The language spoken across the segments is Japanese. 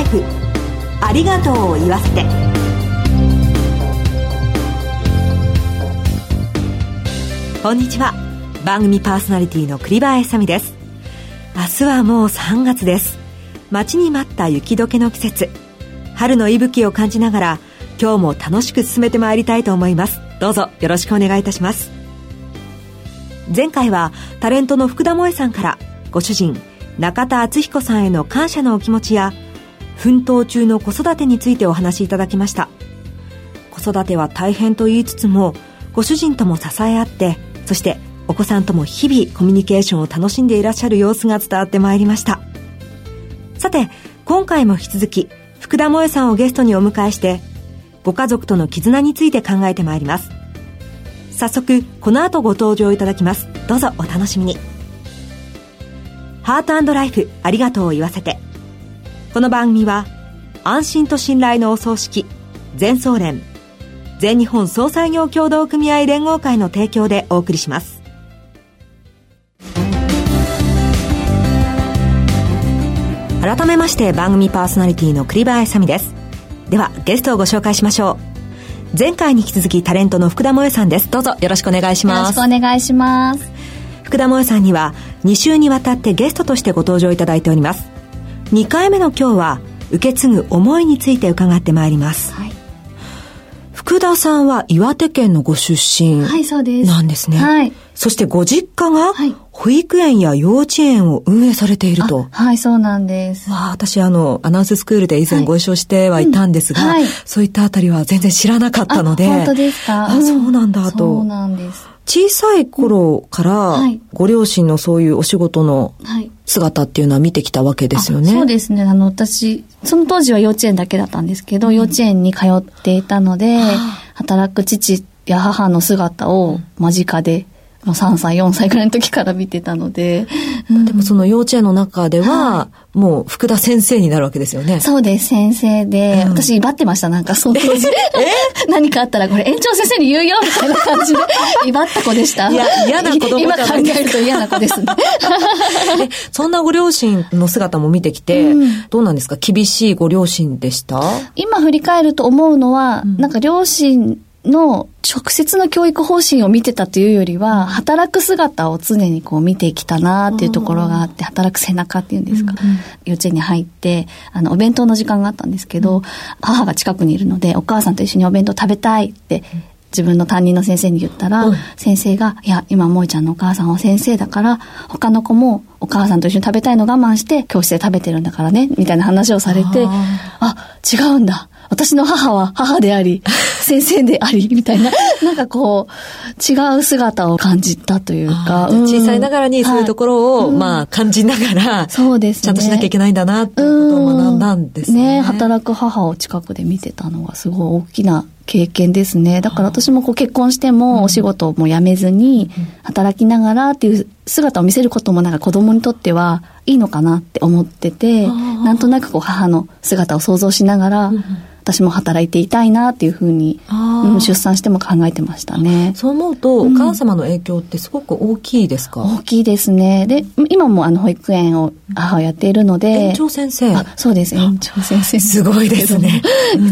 ライフ。ありがとうを言わせて。こんにちは。番組パーソナリティの栗林さみです。明日はもう3月です。待ちに待った雪解けの季節。春の息吹を感じながら今日も楽しく進めてまいりたいと思います。どうぞよろしくお願いいたします。前回はタレントの福田萌さんからご主人中田敦彦さんへの感謝のお気持ちや奮闘中の子育てについてお話しいただきました。子育ては大変と言いつつもご主人とも支え合ってそしてお子さんとも日々コミュニケーションを楽しんでいらっしゃる様子が伝わってまいりました。さて今回も引き続き福田萌さんをゲストにお迎えしてご家族との絆について考えてまいります。早速この後ご登場いただきます。どうぞお楽しみに。ハートライフありがとうを言わせて。この番組は安心と信頼のお葬式全総連全日本総裁業協同組合連合会の提供でお送りします。改めまして番組パーソナリティの栗林さみです。ではゲストをご紹介しましょう。前回に引き続きタレントの福田萌さんです。どうぞよろしくお願いします。よろしくお願いします。福田萌さんには2週にわたってゲストとしてご登場いただいております2回目の今日は受け継ぐ思いについて伺ってまいります、はい、福田さんは岩手県のご出身はいそうですなんですね、はい、そしてご実家が保育園や幼稚園を運営されていると。はい、そうなんです。わあ、私あの、アナウンススクールで以前ご一緒してはいたんですが、はいうんはい、そういったあたりは全然知らなかったので。本当ですか？あ、そうなんだと。そうなんです。小さい頃から、ご両親のそういうお仕事の姿っていうのは見てきたわけですよね。そうですね。あの、私、その当時は幼稚園だけだったんですけど、うん、幼稚園に通っていたので、働く父や母の姿を間近で3歳、4歳ぐらいの時から見てたので。うん、でもその幼稚園の中では、はい、もう福田先生になるわけですよね。そうです、先生で。うん、私、威張ってました、なんか、その当時。え？何かあったら、これ園長先生に言うよ、みたいな感じで、威張った子でした。いや、嫌な子供今考えると嫌な子ですね。そんなご両親の姿も見てきて、うん、どうなんですか？厳しいご両親でした？今振り返ると思うのは、なんか両親の直接の教育方針を見てたというよりは、働く姿を常にこう見てきたなっていうところがあって、働く背中っていうんですか、うんうん、幼稚園に入って、あの、お弁当の時間があったんですけど、うん、母が近くにいるので、お母さんと一緒にお弁当食べたいって、自分の担任の先生に言ったら、うん、先生が、いや、今、萌ちゃんのお母さんは先生だから、他の子もお母さんと一緒に食べたいの我慢して、教室で食べてるんだからね、みたいな話をされて、あ違うんだ。私の母は母であり、先生であり、みたいな、なんかこう、違う姿を感じたというか。小さいながらにそういうところを、はい、まあ、感じながら、そうです、ね、ちゃんとしなきゃいけないんだな、っていうことを学んだんですね。ね働く母を近くで見てたのがすごい大きな経験ですね。だから私もこう結婚してもお仕事をもう辞めずに働きながらっていう姿を見せることもなんか子供にとってはいいのかなって思ってて、なんとなくこう母の姿を想像しながら、私も働いていたいなっていうふうに、うん、出産しても考えてましたね。そう思うと、お母様の影響ってすごく大きいですか、大きいですね。で、今もあの保育園を母はやっているので。園長先生そうです、園長先生。すごいですね。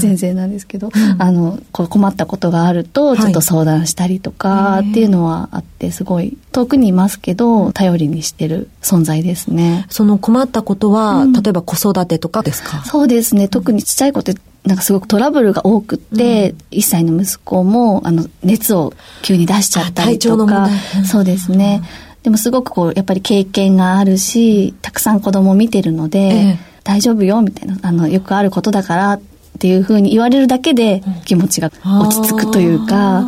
先生なんですけど、あの、こう困ったことがあると、ちょっと相談したりとかっていうのはあって、すごい遠くにいますけど、頼りにしてる存在ですね。その困ったことは、例えば子育てとかですか？そうですね。特にちっちゃい子ってなんかすごくトラブルが多くて、うん、1歳の息子もあの熱を急に出しちゃったりとか、そうですね、うん、でもすごくこうやっぱり経験があるしたくさん子供を見てるので、ええ、大丈夫よみたいなあのよくあることだからっていうふうに言われるだけで気持ちが落ち着くというか、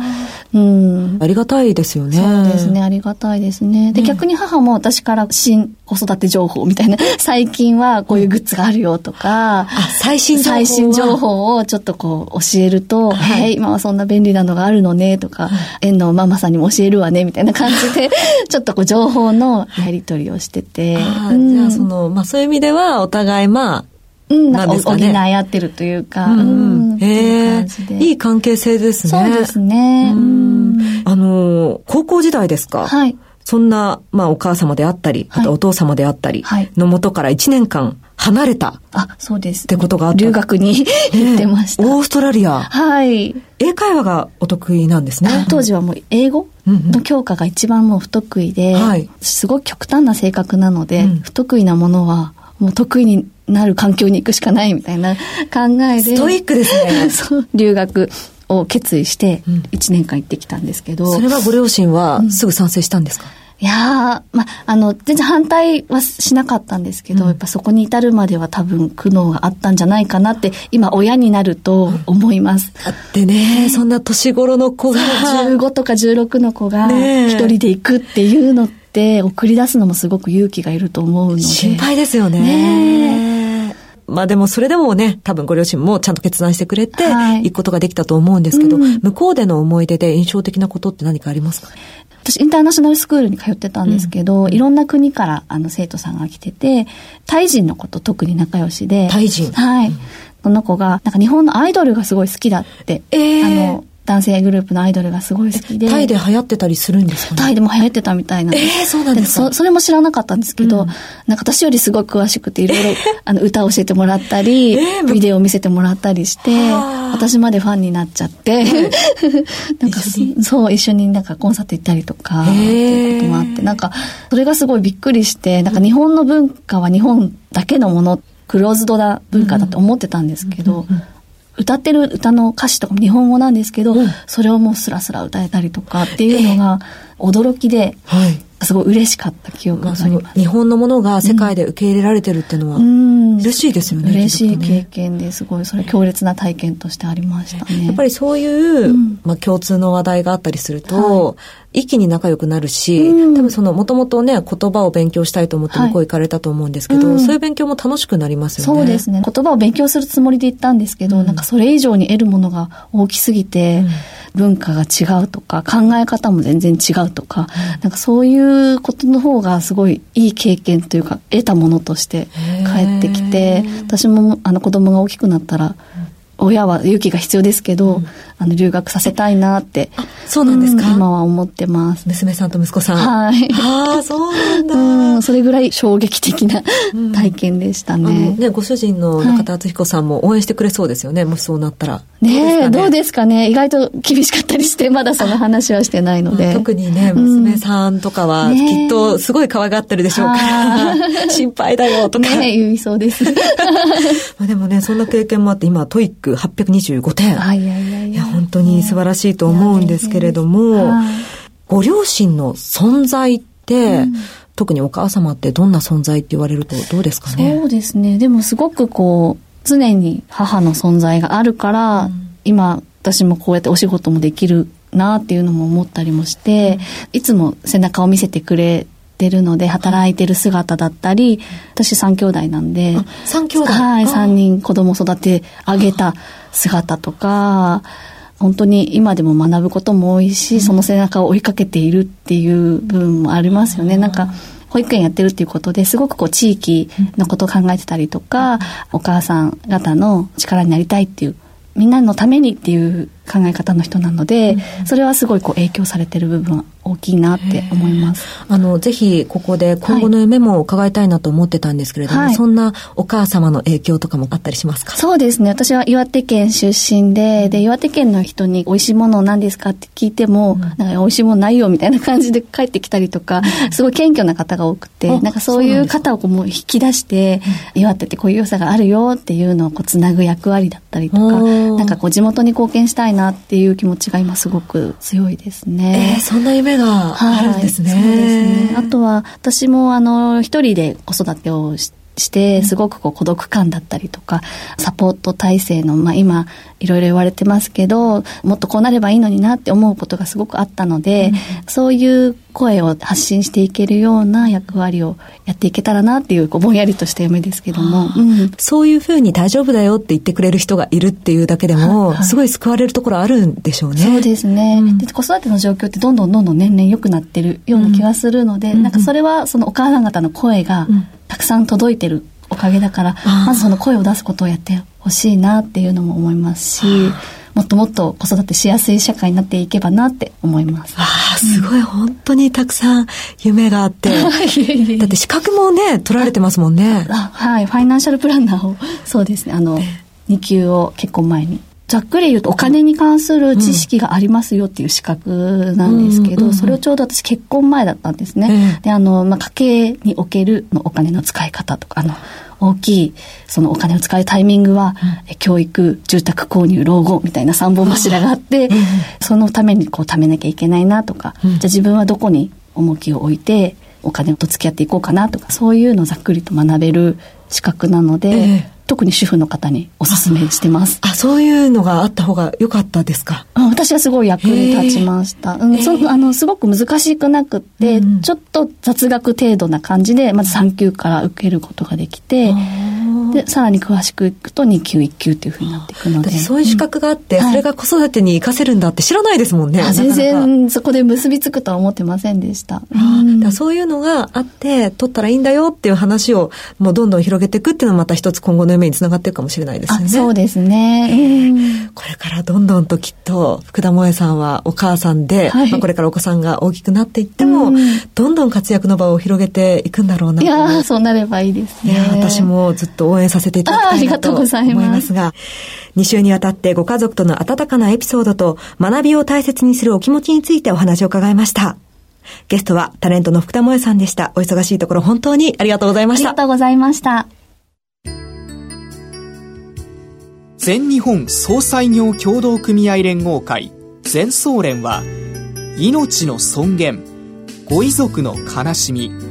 うん。ありがたいですよね。そうですね、ありがたいですね。で、逆に母も私から新子育て情報みたいな、最近はこういうグッズがあるよとか、あ、最新情報最新情報をちょっとこう教えると、はい、今はそんな便利なのがあるのねとか、園のママさんにも教えるわねみたいな感じで、ちょっとこう情報のやり取りをしてて。うん、じゃあその、まあそういう意味ではお互いまあ、うん、なんか補い合ってるというか、うん、へえ、いい関係性ですね。そうですね。あの、高校時代ですか？はい。そんな、まあ、お母様であったり、あとお父様であったり、のもとから1年間、離れた。あ、そうです。ってことがあった。留学に行ってました。オーストラリア。はい。英会話がお得意なんですね。当時はもう英語の教科が一番もう不得意で、はい、すごく極端な性格なので、うん、不得意なものはもう得意になる環境に行くしかないみたいな考えで。ストイックですね。そう、留学を決意して1年間行ってきたんですけど。それはご両親はすぐ賛成したんですか、うんいやー、ま、あの、全然反対はしなかったんですけど、うん、やっぱそこに至るまでは多分苦悩があったんじゃないかなって、今親になると思います。だってね、そんな年頃の子が。15とか16の子が一人で行くっていうのって、送り出すのもすごく勇気がいると思うので。心配ですよね。ねまあでもそれでもね、多分ご両親もちゃんと決断してくれて、行くことができたと思うんですけど、うん、向こうでの思い出で印象的なことって何かありますか？私、インターナショナルスクールに通ってたんですけど、うん、いろんな国からあの生徒さんが来てて、タイ人の子と特に仲良しで。タイ人はい。うん、この子が、なんか日本のアイドルがすごい好きだって。えー、あの、男性グループのアイドルがすごい好きで。タイで流行ってたりするんですかね？タイでも流行ってたみたいなんです。えー、そうなんですか？そそれも知らなかったんですけど、うん、なんか私よりすごい詳しくて、いろいろ、あの、歌を教えてもらったり、えー、ビデオを見せてもらったりして、私までファンになっちゃって、なんか、そう、一緒になんかコンサート行ったりとか、っていうこともあって、なんか、それがすごいびっくりして、なんか日本の文化は日本だけのもの、クローズドな文化だと思ってたんですけど、うんうん歌ってる歌の歌詞とかも日本語なんですけど、うん、それをもうスラスラ歌えたりとかっていうのが驚きで、え。ーはい、すごい嬉しかった記憶があります。日本のものが世界で受け入れられてるっていうのは、うん、嬉しいですよね。嬉しい経験ですごい、それ強烈な体験としてありましたね。やっぱりそういう、うん、まあ共通の話題があったりすると、はい一気に仲良くなるし、うん、多分その、もともとね、言葉を勉強したいと思って向こう行かれたと思うんですけど、はいうん、そういう勉強も楽しくなりますよね。そうですね。言葉を勉強するつもりで行ったんですけど、うん、なんかそれ以上に得るものが大きすぎて、文化が違うとか、考え方も全然違うとか、なんかそういうことの方がすごいいい経験というか、得たものとして帰ってきて、私もあの子供が大きくなったら、親は勇気が必要ですけど、うん、あの留学させたいなって。そうなんですか、うん、今は思ってます。娘さんと息子さん。はい。ああ、そうなんだ。うん、それぐらい衝撃的な体験でしたね。ね、ご主人の中田敦彦さんも応援してくれそうですよね、はい、もしそうなったら。ねえ、どうですかね？意外と厳しかったりして、まだその話はしてないので。特にね、娘さんとかは、きっとすごい可愛がってるでしょうから、心配だよとか。ね言いそうです。まあでもね、そんな経験もあって、今、 TOEIC825点。いやいやいや、本当に素晴らしいと思うんですけれども、ご両親の存在って、うん、特にお母様ってどんな存在って言われるとどうですかね？そうですね。でもすごくこう、常に母の存在があるから、うん、今、私もこうやってお仕事もできるなっていうのも思ったりもして、うん、いつも背中を見せてくれてるので、働いてる姿だったり、私三兄弟なんで、三兄弟。はい、三人子供育て上げた姿とか、本当に今でも学ぶことも多いし、その背中を追いかけているっていう部分もありますよね。なんか、保育園やってるっていうことですごくこう地域のことを考えてたりとか、お母さん方の力になりたいっていう、みんなのためにっていう考え方の人なので、それはすごいこう影響されてる部分は大きいなって思います。あの、ぜひここで今後の夢も伺いたいなと思ってたんですけれども、はい、そんなお母様の影響とかもあったりしますか？そうですね。私は岩手県出身で、で、岩手県の人に美味しいもの何ですかって聞いても、うん、なんか美味しいものないよみたいな感じで帰ってきたりとか、すごい謙虚な方が多くて、なんかそういう方をこうもう引き出して、岩手ってこういう良さがあるよっていうのをこうつなぐ役割だったりとか、なんかこう地元に貢献したいなっていう気持ちが今すごく強いですね。えー、そんな夢があるんですね。はい、そうですね。あとは私もあの一人で子育てをして、して、すごくこう孤独感だったりとか、サポート体制の、まあ今、いろいろ言われてますけど、もっとこうなればいいのになって思うことがすごくあったので、うん、そういう声を発信していけるような役割をやっていけたらなっていう、こうぼんやりとした夢ですけども、うん、そういうふうに大丈夫だよって言ってくれる人がいるっていうだけでも、はい。はい、すごい救われるところあるんでしょうね。そうですね、うん、で。子育ての状況ってどんどんどんどん年々良くなってるような気がするので、なんかそれはそのお母さん方の声がたくさん届いてるおかげだから、まずその声を出すことをやってほしいなっていうのも思いますし、もっともっと子育てしやすい社会になっていけばなって思います。ああ、すごい、本当にたくさん夢があって。だって資格もね、取られてますもんね。はい、ファイナンシャルプランナーを、そうですね、あの、2級を結構前に。ざっくり言うとお金に関する知識がありますよっていう資格なんですけど、それをちょうど私結婚前だったんですね。で、あの、まあ、家計におけるのお金の使い方とか、あの、大きい、そのお金を使うタイミングは、うん、教育、住宅購入、老後みたいな三本柱があって、うん、そのためにこう貯めなきゃいけないなとか、うん、じゃあ自分はどこに重きを置いて、お金と付き合っていこうかなとか、そういうのをざっくりと学べる資格なので、えー特に主婦の方にお勧めしてます。あ、そういうのがあった方が良かったですか？私はすごい役に立ちました。うん、そあの、すごく難しくなくって、うん、ちょっと雑学程度な感じで、まず3級から受けることができて、で、さらに詳しくいくと2級、1級っていうふうになっていくので。そういう資格があって、うん、それが子育てに活かせるんだって知らないですもんね。全然そこで結びつくとは思ってませんでした。うん、そういうのがあって、取ったらいいんだよっていう話をもうどんどん広げていくっていうのはまた一つ今後の夢につながっていくかもしれないですよね。そうですね。これからどんどんときっと福田萌さんはお母さんで、はい、まあ、これからお子さんが大きくなっていっても、どんどん活躍の場を広げていくんだろうな。いやそうなればいいですね。私もずっと応援させていただきたいなと思いますが、2週にわたってご家族との温かなエピソードと学びを大切にするお気持ちについてお話を伺いました。ゲストはタレントの福田萌さんでした。お忙しいところ本当にありがとうございました。ありがとうございました。全日本総裁業協同組合連合会全総連は命の尊厳ご遺族の悲しみ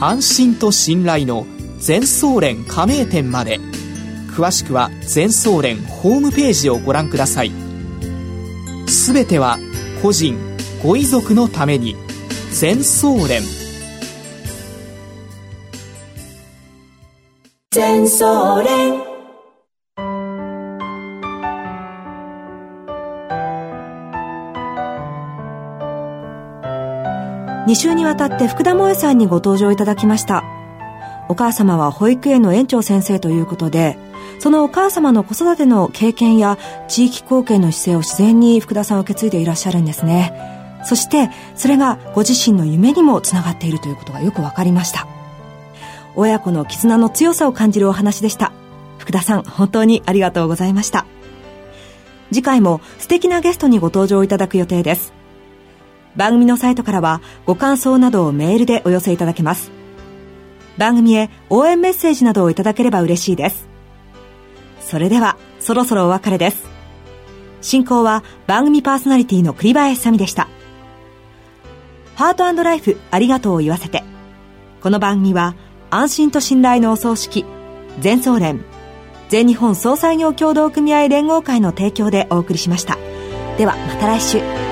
安心と信頼の全総連加盟店まで。詳しくは全総連ホームページをご覧ください。すべては個人ご遺族のために。全総連。全総連。2週にわたって福田萌さんにご登場いただきました。お母様は保育園の園長先生ということで、そのお母様の子育ての経験や地域貢献の姿勢を自然に福田さんを受け継いでいらっしゃるんですね。そして、それがご自身の夢にもつながっているということがよくわかりました。親子の絆の強さを感じるお話でした。福田さん、本当にありがとうございました。次回も素敵なゲストにご登場いただく予定です。番組のサイトからはご感想などをメールでお寄せいただけます。番組へ応援メッセージなどをいただければ嬉しいです。それでは、そろそろお別れです。進行は番組パーソナリティの栗林さみでした。ハートライフありがとうを言わせて。この番組は安心と信頼のお葬式、全総連、全日本総裁業協同組合連合会の提供でお送りしました。ではまた来週。